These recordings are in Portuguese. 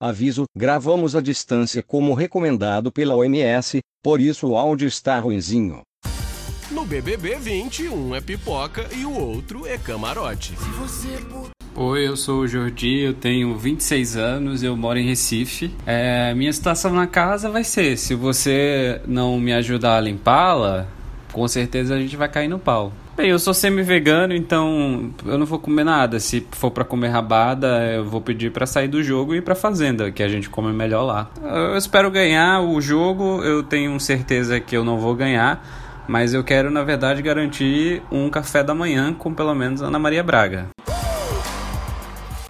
Aviso: gravamos à distância como recomendado pela OMS, por isso o áudio está ruinzinho. No BBB 20, um é pipoca e o outro é camarote. Oi, eu sou o Jordi, eu tenho 26 anos, eu moro em Recife. É, minha situação na casa vai ser: se você não me ajudar a limpá-la, com certeza a gente vai cair no pau. Bem, eu sou semi-vegano, então eu não vou comer nada. Se for para comer rabada, eu vou pedir para sair do jogo e ir pra fazenda, que a gente come melhor lá. Eu espero ganhar o jogo, eu tenho certeza que eu não vou ganhar, mas eu quero, na verdade, garantir um café da manhã com pelo menos Ana Maria Braga.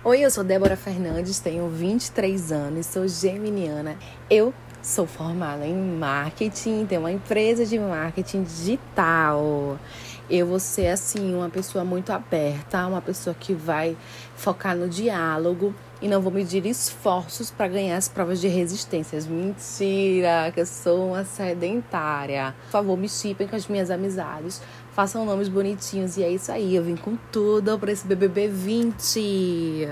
Oi, eu sou Débora Fernandes, tenho 23 anos, sou geminiana. Eu sou formada em marketing, tenho uma empresa de marketing digital eu vou ser assim uma pessoa muito aberta, uma pessoa que vai focar no diálogo e não vou medir esforços para ganhar as provas de resistências. Mentira, que eu sou uma sedentária. Por favor, me chipem com as minhas amizades, façam nomes bonitinhos e é isso aí. Eu vim com tudo para esse BBB 20.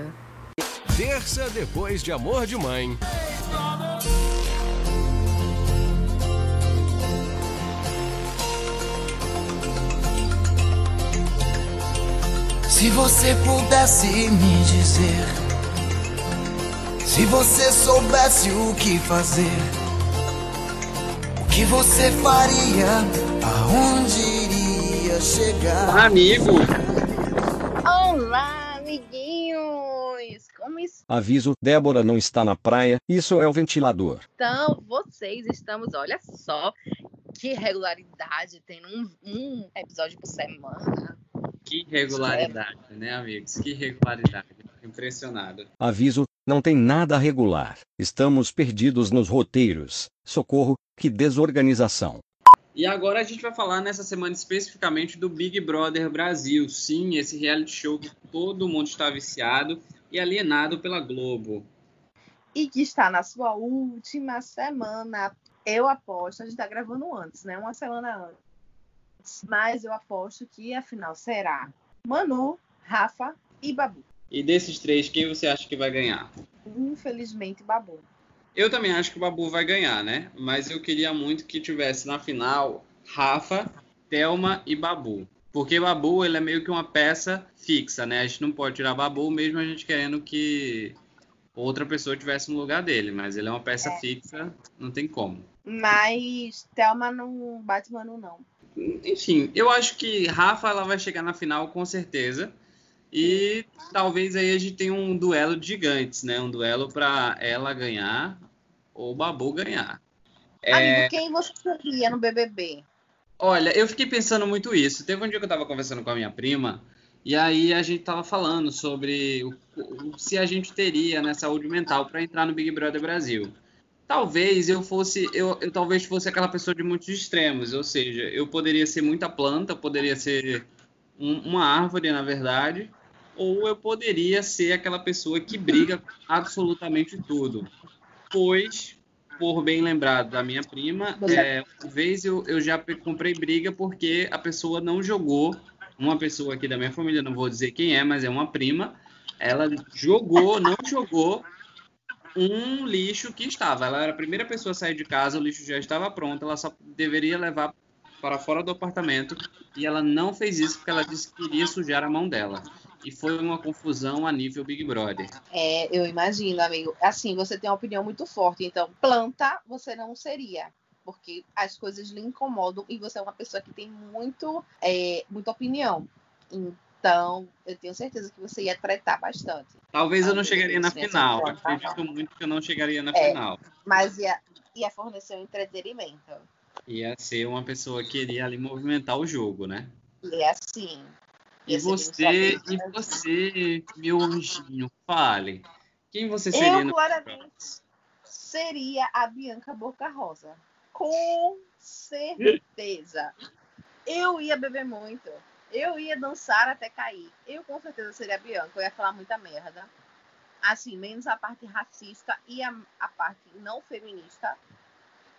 Terça depois de Amor de Mãe. Se você pudesse me dizer, se você soubesse o que fazer, o que você faria, aonde iria chegar? Amigo! Olá, amiguinhos! Como Aviso: Débora não está na praia, isso é o ventilador. estão vocês? Estamos, olha só, que regularidade, tem um, um episódio por semana. Que regularidade, né, amigos? Que regularidade. Impressionado. Aviso: não tem nada regular. Estamos perdidos nos roteiros. Socorro, que desorganização. E agora a gente vai falar nessa semana especificamente do Big Brother Brasil. Sim, esse reality show que todo mundo está viciado e alienado pela Globo. E que está na sua última semana. Eu aposto, a gente está gravando antes, né? Uma semana antes. Mas eu aposto que a final será Manu, Rafa e Babu. E desses três, quem você acha que vai ganhar? Infelizmente, Babu. Eu também acho que o Babu vai ganhar, né? Mas eu queria muito que tivesse na final Rafa, Thelma e Babu. Porque Babu, ele é meio que uma peça fixa, né? A gente não pode tirar Babu mesmo a gente querendo que outra pessoa tivesse no lugar dele. Mas ele é uma peça fixa, não tem como. Mas Thelma não bate Manu, não. Enfim, eu acho que Rafa ela vai chegar na final com certeza. E talvez aí a gente tenha um duelo de gigantes, né? Um duelo para ela ganhar ou Babu ganhar. É, Amigo, quem você seria no BBB? Olha, eu fiquei pensando muito isso. Teve um dia que eu tava conversando com a minha prima e aí a gente tava falando sobre o- o- se a gente teria né, saúde mental para entrar no Big Brother Brasil. Talvez eu fosse, eu, eu talvez fosse aquela pessoa de muitos extremos, ou seja, eu poderia ser muita planta, poderia ser um- uma árvore, na verdade, ou eu poderia ser aquela pessoa que briga com absolutamente tudo. Pois, por bem lembrado da minha prima, é, uma vez eu, eu já comprei briga porque a pessoa não jogou, uma pessoa aqui da minha família, não vou dizer quem é, mas é uma prima, ela jogou, não jogou um lixo que estava. Ela era a primeira pessoa a sair de casa, o lixo já estava pronto, ela só deveria levar para fora do apartamento e ela não fez isso porque ela disse que iria sujar a mão dela. E foi uma confusão a nível Big Brother. É, eu imagino, amigo. Assim, você tem uma opinião muito forte. Então, planta você não seria. Porque as coisas lhe incomodam e você é uma pessoa que tem muito, é, muita opinião. Então, eu tenho certeza que você ia tretar bastante. Talvez eu não chegaria na final. tá Acredito muito que eu não chegaria na É. final. Mas ia, ia fornecer um entretenimento. Ia ser uma pessoa que iria ali movimentar o jogo, né? E é assim. E você, e você, meu anjinho, fale. Quem você seria Eu, claramente, seria a Bianca Boca Rosa. Com certeza. Eu ia beber muito. Eu ia dançar até cair. Eu, com certeza, seria Bianca. Eu ia falar muita merda. Assim, menos a parte racista e a, a parte não feminista.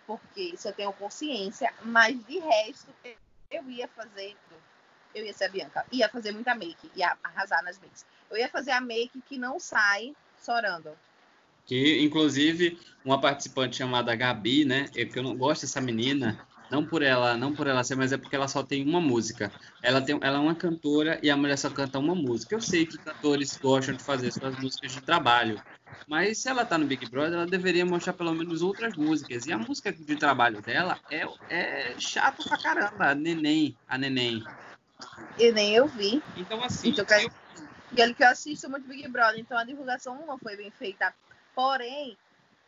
Porque isso eu tenho consciência. Mas, de resto, eu ia fazer... Eu ia ser a Bianca. Ia fazer muita make. Ia arrasar nas makes. Eu ia fazer a make que não sai chorando. Que, inclusive, uma participante chamada Gabi, né? É que eu não gosto dessa menina, não por ela, não por ela ser, mas é porque ela só tem uma música. Ela tem, ela é uma cantora e a mulher só canta uma música. Eu sei que cantores gostam de fazer suas músicas de trabalho, mas se ela tá no Big Brother, ela deveria mostrar pelo menos outras músicas. E a música de trabalho dela é, é chato pra caramba, a Neném, a Neném. E nem eu vi. Então assim, Então, eu- E olha que eu assisto muito Big Brother, então a divulgação não foi bem feita. Porém,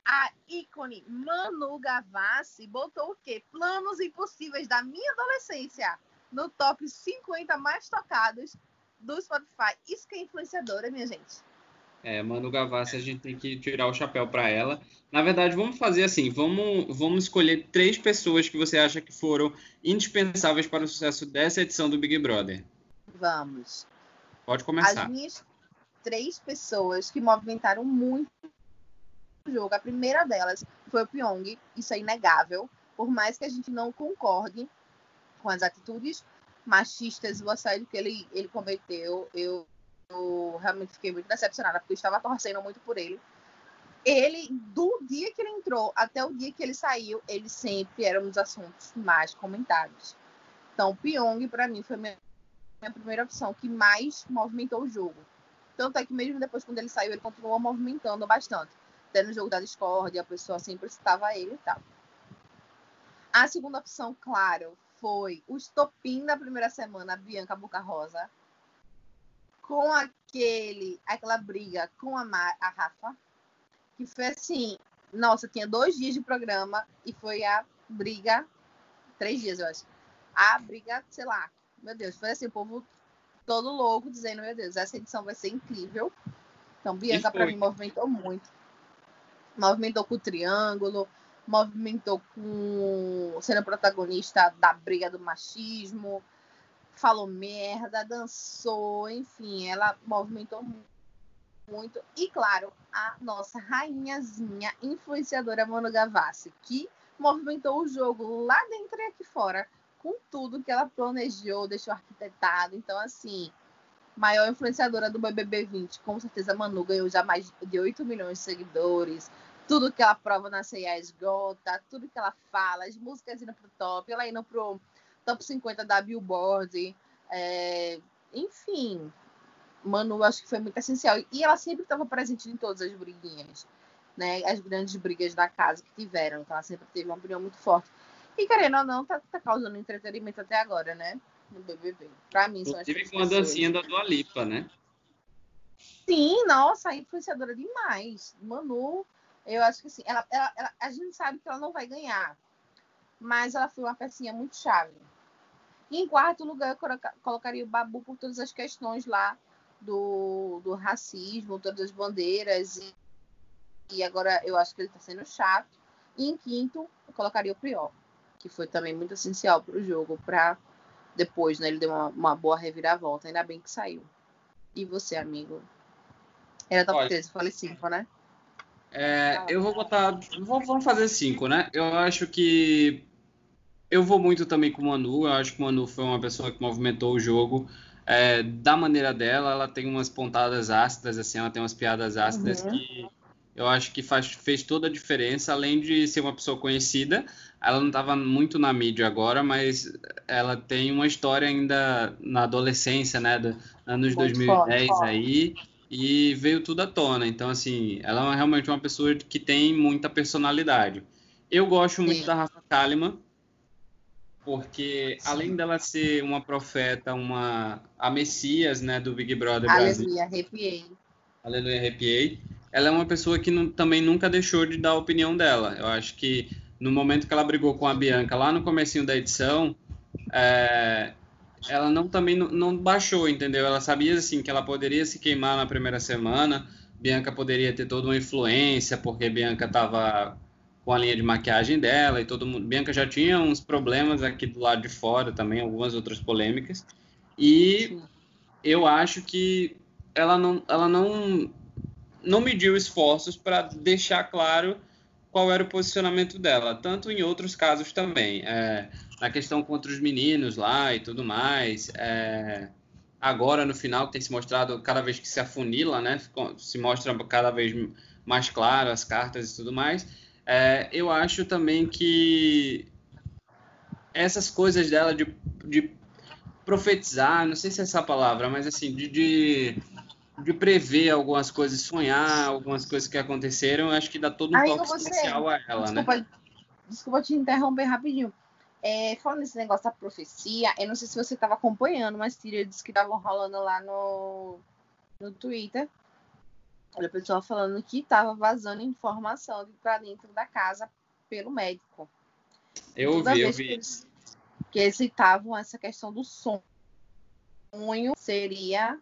a ícone Manu Gavassi botou o quê? Planos impossíveis da minha adolescência no top 50 mais tocados do Spotify. Isso que é influenciadora, minha gente. É, Manu Gavassi, a gente tem que tirar o chapéu para ela. Na verdade, vamos fazer assim, vamos, vamos escolher três pessoas que você acha que foram indispensáveis para o sucesso dessa edição do Big Brother. Vamos. Pode As começar. minhas três pessoas que movimentaram muito jogo, a primeira delas foi o Pyong, isso é inegável. Por mais que a gente não concorde com as atitudes machistas e o assédio que ele, ele cometeu, eu, eu realmente fiquei muito decepcionada, porque eu estava torcendo muito por ele. Ele, do dia que ele entrou até o dia que ele saiu, ele sempre era um dos assuntos mais comentados. Então, Pyong, para mim, foi minha minha primeira opção, que mais movimentou o jogo. Tanto é que mesmo depois, quando ele saiu, ele continuou movimentando bastante. Até no jogo da Discord, a pessoa sempre citava ele e tal. A segunda opção, claro, foi o estopim da primeira semana, Bianca Boca Rosa. Com aquele, aquela briga com a, Ma- a Rafa. Que foi assim, nossa, tinha dois dias de programa e foi a briga, três dias, eu acho. A briga, sei lá, meu Deus, foi assim, o povo todo louco, dizendo, meu Deus, essa edição vai ser incrível. Então, Bianca, para mim, movimentou muito. Movimentou com o triângulo, movimentou com sendo protagonista da briga do machismo, falou merda, dançou, enfim, ela movimentou mu- muito. E, claro, a nossa rainhazinha influenciadora Manu Gavassi, que movimentou o jogo lá dentro e aqui fora com tudo que ela planejou, deixou arquitetado. Então, assim, maior influenciadora do BBB 20, com certeza Manu ganhou já mais de 8 milhões de seguidores. Tudo que ela prova na CIA esgota, tudo que ela fala, as músicas indo pro top, ela indo pro top 50 da Billboard. é, enfim, Manu acho que foi muito essencial. E ela sempre estava presente em todas as briguinhas, né? As grandes brigas da casa que tiveram. Então ela sempre teve uma opinião muito forte. E querendo ou não, tá, tá causando entretenimento até agora, né? No BBB. Pra mim, são as Inclusive com a dancinha da Dua Lipa, né? Sim, nossa, influenciadora demais. Manu, eu acho que assim, ela, ela- ela- a gente sabe que ela não vai ganhar, mas ela foi uma pecinha muito chave. E em quarto lugar, eu coloca- colocaria o Babu por todas as questões lá do, do racismo, todas as bandeiras. E, e agora eu acho que ele tá sendo chato. E em quinto, eu colocaria o Priol, que foi também muito essencial para o jogo, para depois, né? Ele deu uma, uma boa reviravolta. Ainda bem que saiu. E você, amigo? Era top Olha. 13, eu falei 5, né? É, eu vou botar. vou- Vamos fazer cinco, né? Eu acho que. Eu vou muito também com o Manu. Eu acho que o Manu foi uma pessoa que movimentou o jogo é, da maneira dela. Ela tem umas pontadas ácidas, assim, ela tem umas piadas ácidas Uhum. que eu acho que faz, fez toda a diferença. Além de ser uma pessoa conhecida, ela não estava muito na mídia agora, mas ela tem uma história ainda na adolescência, né? Do, anos Muito 2010 forte. aí e veio tudo à tona. Então, assim, ela é realmente uma pessoa que tem muita personalidade. Eu gosto muito Sim. da Rafa Kalimann, porque além dela ser uma profeta, uma a Messias, né, do Big Brother Brasil, Aleluia, arrepiei. Aleluia, arrepiei. Ela é uma pessoa que não- também nunca deixou de dar a opinião dela. Eu acho que no momento que ela brigou com a Bianca, lá no comecinho da edição, é, ela não também não, não baixou, entendeu? Ela sabia assim que ela poderia se queimar na primeira semana. Bianca poderia ter toda uma influência, porque Bianca estava com a linha de maquiagem dela e todo mundo. Bianca já tinha uns problemas aqui do lado de fora também, algumas outras polêmicas. E eu acho que ela não, ela não, não mediu esforços para deixar claro qual era o posicionamento dela, tanto em outros casos também. É, na questão contra os meninos lá e tudo mais. é, agora, no final, tem se mostrado cada vez que se afunila, né? Se mostra cada vez mais claro as cartas e tudo mais. É, eu acho também que essas coisas dela de, de profetizar, não sei se é essa palavra, mas assim, de, de, de prever algumas coisas, sonhar algumas coisas que aconteceram, eu acho que dá todo um Aí, toque você- especial a ela, né? Desculpa, desculpa te interromper rapidinho. É, falando nesse negócio da profecia, eu não sei se você estava acompanhando umas tiras que estavam rolando lá no, no Twitter. Olha, o pessoal falando que estava vazando informação para dentro da casa pelo médico. Eu Toda vi, eu vez que vi. eles, que eles citavam essa questão do sonho, seria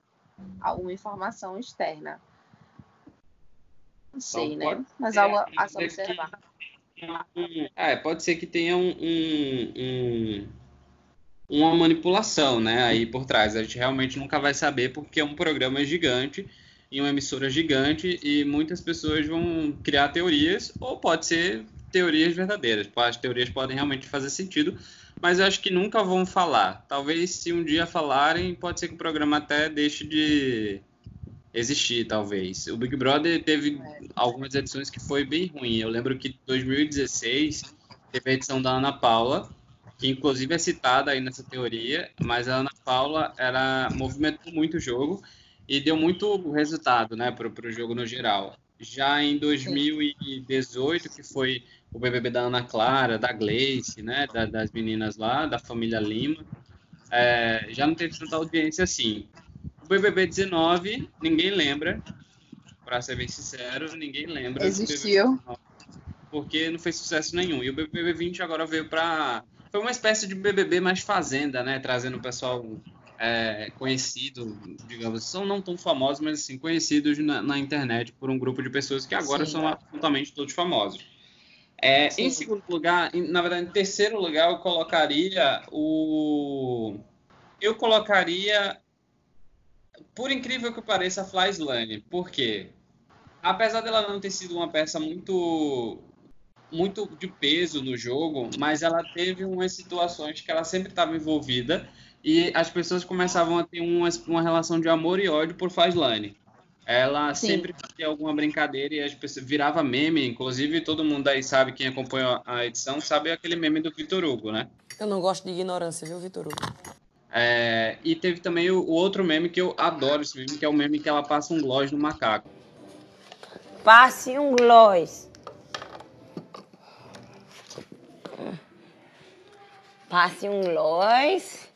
alguma informação externa. Não sei, né? pode Mas ser, algo a se ser que- observar. É, pode ser que tenha um, um- um- uma manipulação, né, aí por trás. A gente realmente nunca vai saber porque é um programa gigante e uma emissora gigante e muitas pessoas vão criar teorias ou pode ser teorias verdadeiras. As teorias podem realmente fazer sentido, mas eu acho que nunca vão falar. Talvez se um dia falarem, pode ser que o programa até deixe de existir, talvez. O Big Brother teve algumas edições que foi bem ruim. Eu lembro que em 2016 teve a edição da Ana Paula, que inclusive é citada aí nessa teoria, mas a Ana Paula era movimentou muito o jogo e deu muito resultado, né, para o jogo no geral. Já em 2018, que foi o BBB da Ana Clara, da Gleice, né, da- das meninas lá, da família Lima, é, já não teve tanta audiência assim. O BBB 19, ninguém lembra, para ser bem sincero, ninguém lembra. Existiu. BBB 19, Porque não fez sucesso nenhum. E o BBB 20 agora veio para. Foi uma espécie de BBB mais fazenda, né? Trazendo o pessoal é, conhecido, digamos, são não tão famosos, mas assim, conhecidos na, na internet por um grupo de pessoas que agora Sim. são absolutamente todos famosos. É, em segundo lugar, em- na verdade, em terceiro lugar, eu colocaria o. Eu colocaria, por incrível que pareça, a Fly Slane. Por quê? Apesar dela não ter sido uma peça muito muito de peso no jogo, mas ela teve umas situações que ela sempre estava envolvida e as pessoas começavam a ter uma, uma relação de amor e ódio por Fazlane. Ela Sim. sempre fazia alguma brincadeira e as pessoas virava meme, inclusive todo mundo aí sabe, quem acompanha a edição, sabe aquele meme do Vitor Hugo, né? Eu não gosto de ignorância, viu, Vitor Hugo? É, e teve também o, o outro meme que eu adoro esse meme, que é o meme que ela passa um gloss no macaco. Passe um gloss. Passe um gloss.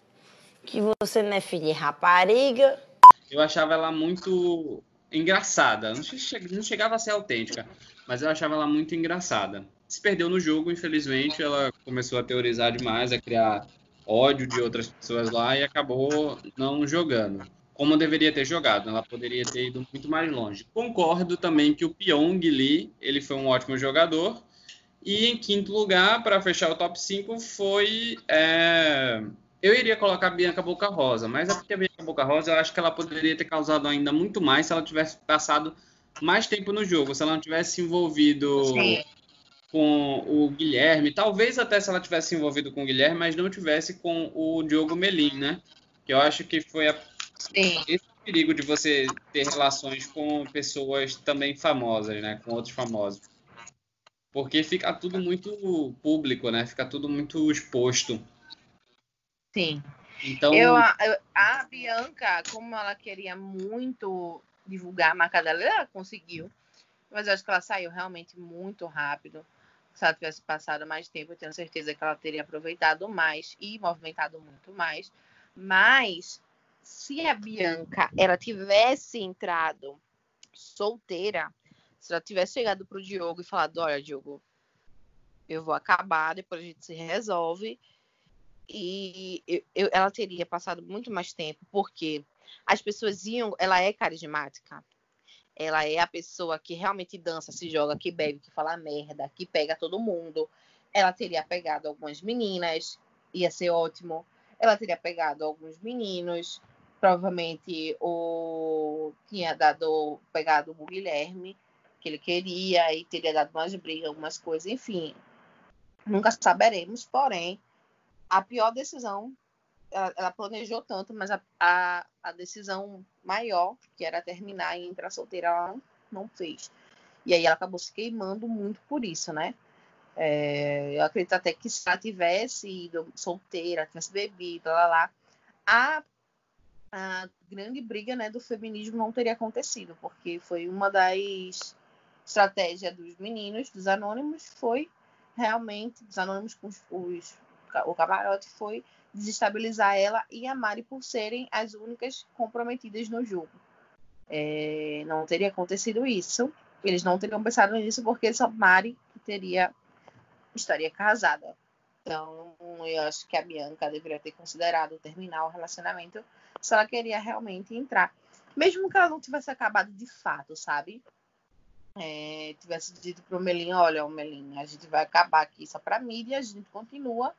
Que você não é filho de rapariga. Eu achava ela muito engraçada. Não, che- não chegava a ser autêntica, mas eu achava ela muito engraçada. Se perdeu no jogo, infelizmente, ela começou a teorizar demais, a criar ódio de outras pessoas lá e acabou não jogando. Como deveria ter jogado, ela poderia ter ido muito mais longe. Concordo também que o Pyong Lee, ele foi um ótimo jogador. E em quinto lugar, para fechar o top 5, foi é, eu iria colocar a Bianca Boca Rosa, mas é a Bianca Boca Rosa eu acho que ela poderia ter causado ainda muito mais se ela tivesse passado mais tempo no jogo, se ela não tivesse se envolvido Sim. com o Guilherme, talvez até se ela tivesse se envolvido com o Guilherme, mas não tivesse com o Diogo Melim, né? Que eu acho que foi a- esse é o perigo de você ter relações com pessoas também famosas, né? Com outros famosos. Porque fica tudo muito público, né? Fica tudo muito exposto. Sim. Então, Eu, a, eu- a Bianca, como ela queria muito divulgar a marca dela, ela conseguiu. Mas eu acho que ela saiu realmente muito rápido. Se ela tivesse passado mais tempo, eu tenho certeza que ela teria aproveitado mais e movimentado muito mais. Mas se a Bianca ela tivesse entrado solteira, se ela tivesse chegado pro Diogo e falado, olha, Diogo, eu vou acabar, depois a gente se resolve e eu- eu- ela teria passado muito mais tempo, porque as pessoas iam. Ela é carismática. Ela é a pessoa que realmente dança, se joga, que bebe, que fala merda, que pega todo mundo. Ela teria pegado algumas meninas, ia ser ótimo. Ela teria pegado alguns meninos. Provavelmente o tinha dado pegado o Guilherme, que ele queria, e teria dado umas brigas, algumas coisas, enfim. Nunca saberemos, porém, a pior decisão, ela, ela planejou tanto, mas a, a, a decisão maior, que era terminar e entrar solteira, ela não, não fez. E aí ela acabou se queimando muito por isso, né? É, eu acredito até que se ela tivesse ido solteira, tivesse bebido, lá, lá, a, a grande briga né, do feminismo não teria acontecido, porque foi uma das estratégias dos meninos, dos anônimos, foi realmente, dos anônimos com os, os o camarote foi desestabilizar ela e a Mari por serem as únicas comprometidas no jogo. É, não teria acontecido isso. Eles não teriam pensado nisso porque só Mari teria estaria casada. Então, eu acho que a Bianca deveria ter considerado terminar o relacionamento se ela queria realmente entrar. Mesmo que ela não tivesse acabado de fato, sabe? É, tivesse dito pro Melinho, olha, Melinho, a gente vai acabar aqui só pra mídia, a gente continua.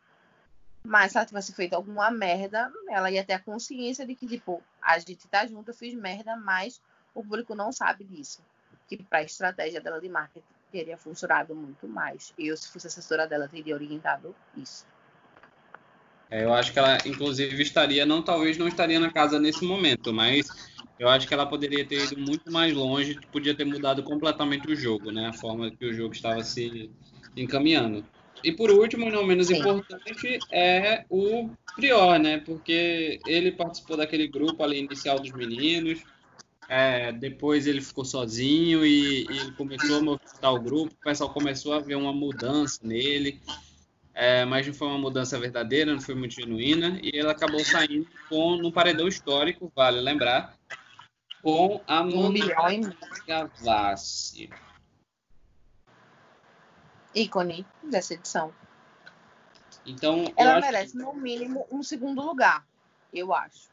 Mas se ela tivesse feito alguma merda, ela ia ter a consciência de que, tipo, a gente tá junto, eu fiz merda, mas o público não sabe disso. Que pra estratégia dela de marketing teria funcionado muito mais. Eu, se fosse assessora dela, teria orientado isso. É, eu acho que ela, inclusive, estaria, não talvez não estaria na casa nesse momento, mas eu acho que ela poderia ter ido muito mais longe, podia ter mudado completamente o jogo, né? A forma que o jogo estava se encaminhando. E por último, não menos Sim. importante, é o Prior, né? Porque ele participou daquele grupo ali inicial dos meninos, é, depois ele ficou sozinho e, e, ele começou a movimentar o grupo. O pessoal começou a ver uma mudança nele, é, mas não foi uma mudança verdadeira, não foi muito genuína. E ele acabou saindo com no paredão histórico, vale lembrar, com a Monique Gavassi. Ícone dessa edição. Então, ela merece, que... no mínimo, um segundo lugar, eu acho.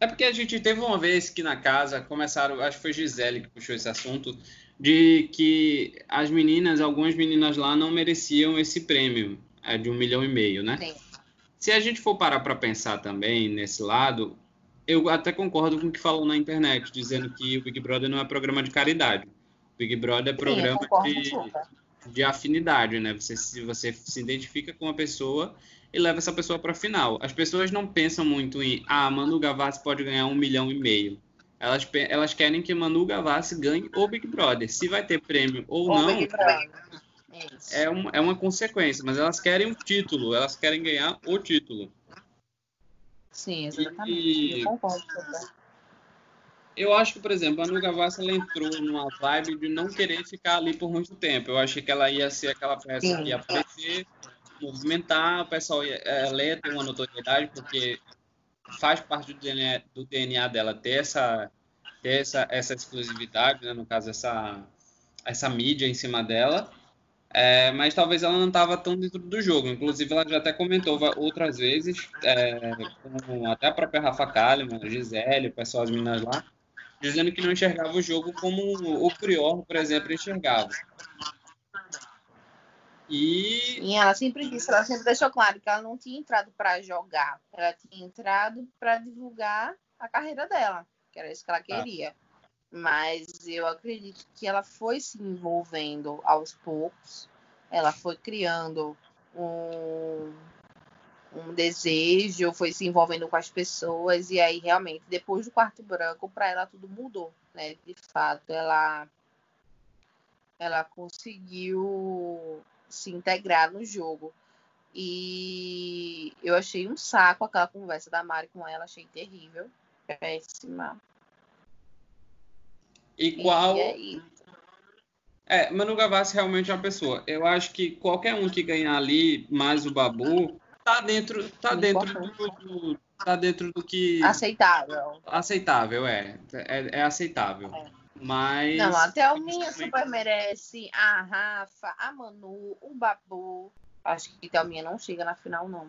É porque a gente teve uma vez que na casa começaram, acho que foi Gisele que puxou esse assunto, de que as meninas, algumas meninas lá não mereciam esse prêmio é, de um milhão e meio, né? Sim. Se a gente for parar para pensar também nesse lado, eu até concordo com o que falou na internet, dizendo que o Big Brother não é programa de caridade. O Big Brother é programa Sim, de, de afinidade, né? Você, se você se identifica com uma pessoa e leva essa pessoa para a final. As pessoas não pensam muito em, ah, Manu Gavassi pode ganhar um milhão e meio. Elas, elas querem que Manu Gavassi ganhe o Big Brother. Se vai ter prêmio ou o não, é, um, é uma consequência, mas elas querem um título, elas querem ganhar o título. Sim, exatamente. E... Eu concordo com eu acho que, por exemplo, a Manu Gavassi ela entrou numa vibe de não querer ficar ali por muito tempo. Eu achei que ela ia ser aquela peça Sim. que ia aparecer, movimentar, o pessoal é, ler, ter uma notoriedade, porque faz parte do DNA, do DNA dela ter essa, ter essa, essa exclusividade, né? no caso, essa, essa mídia em cima dela. É, mas talvez ela não estava tão dentro do jogo. Inclusive, ela já até comentou outras vezes, é, com até a própria Rafa Kalimann, Gisele, o pessoal, as meninas lá, dizendo que não enxergava o jogo como o Prior, por exemplo, enxergava. E... e ela sempre disse, ela sempre deixou claro que ela não tinha entrado para jogar, ela tinha entrado para divulgar a carreira dela, que era isso que ela tá. queria. Ah. Mas eu acredito que ela foi se envolvendo aos poucos, ela foi criando um, um desejo, foi se envolvendo com as pessoas, e aí realmente, depois do quarto branco, para ela tudo mudou, né? De fato, ela ela conseguiu se integrar no jogo. E eu achei um saco aquela conversa da Mari com ela, achei terrível, péssima. E qual. E é, Manu Gavassi realmente é uma pessoa. Eu acho que qualquer um que ganhar ali, mais o Babu, tá dentro, tá dentro do, do, tá dentro do que aceitável. Aceitável é, é, é aceitável. É. Mas. Não, até o Minha super merece. A Rafa, a Manu, o Babu. Acho que Thelminha não chega na final, não.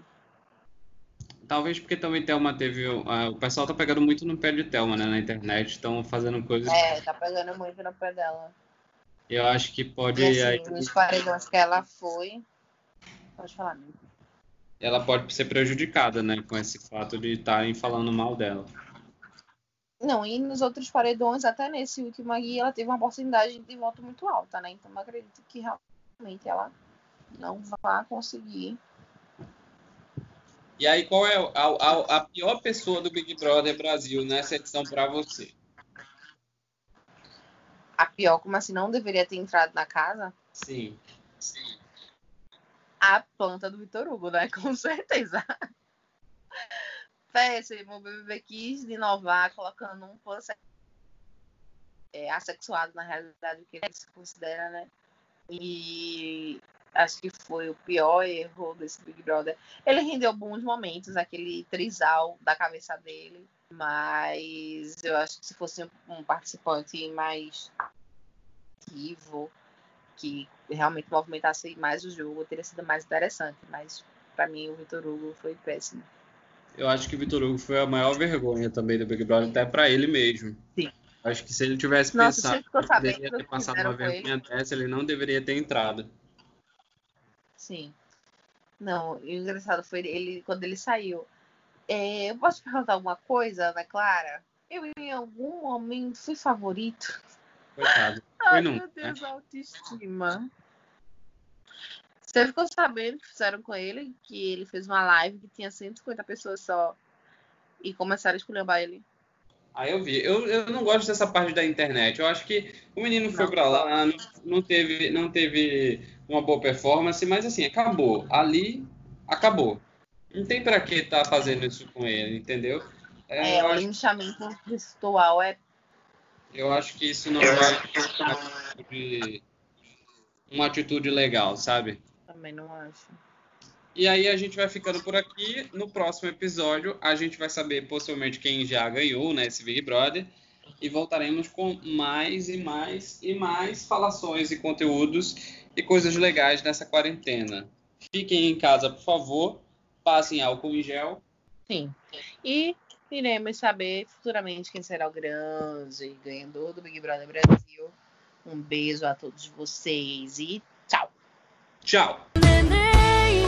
Talvez porque também Thelma teve. Uh, o pessoal tá pegando muito no pé de Thelma, né? Na internet. Estão fazendo coisas. É, tá pegando muito no pé dela. Eu acho que pode. E, assim, aí... Nos paredões que ela foi. Pode falar, né? Ela pode ser prejudicada, né? Com esse fato de estarem falando mal dela. Não, e nos outros paredões, até nesse último aqui, ela teve uma porcentagem de voto muito alta, né? Então eu acredito que realmente ela não vai conseguir. E aí, qual é a, a, a pior pessoa do Big Brother Brasil nessa edição para você? A pior, como assim, não deveria ter entrado na casa? Sim. A planta do Vitor Hugo, né? Com certeza. Péssimo, o BBB quis inovar, colocando um fã é, assexuado, na realidade, o que ele se considera, né? E acho que foi o pior erro desse Big Brother. Ele rendeu bons momentos, aquele trisal da cabeça dele, mas eu acho que se fosse um participante mais ativo, que realmente movimentasse mais o jogo, teria sido mais interessante. Mas para mim o Vitor Hugo foi péssimo. Eu acho que o Vitor Hugo foi a maior vergonha também do Big Brother, até para ele mesmo. Sim. Acho que se ele tivesse Nossa, pensado que ter passado uma com ele? vergonha dessa, ele não deveria ter entrado. Sim. Não, e o engraçado foi ele, quando ele saiu. É, eu posso perguntar alguma coisa, Ana Clara? Eu, em algum momento, fui favorito. Coitado. Ai, não. meu Deus, a autoestima. Você ficou sabendo que fizeram com ele? Que ele fez uma live que tinha 150 pessoas só e começaram a esculhambar ele. Aí eu vi. Eu, eu não gosto dessa parte da internet. Eu acho que o menino foi pra lá, não, não teve, não teve uma boa performance, mas assim, acabou. Ali, acabou. Não tem pra que tá fazendo isso com ele, entendeu? É, É, o acho, linchamento virtual é. Eu acho que isso não é uma atitude, uma atitude legal, sabe? Também não acho. E aí a gente vai ficando por aqui. No próximo episódio, a gente vai saber possivelmente quem já ganhou, né, esse Big Brother. E voltaremos com mais e mais e mais falações e conteúdos e coisas legais nessa quarentena. Fiquem em casa, por favor. Passem álcool em gel. Sim. E iremos saber futuramente quem será o grande ganhador do Big Brother Brasil. Um beijo a todos vocês e tchau. Tchau. Neném,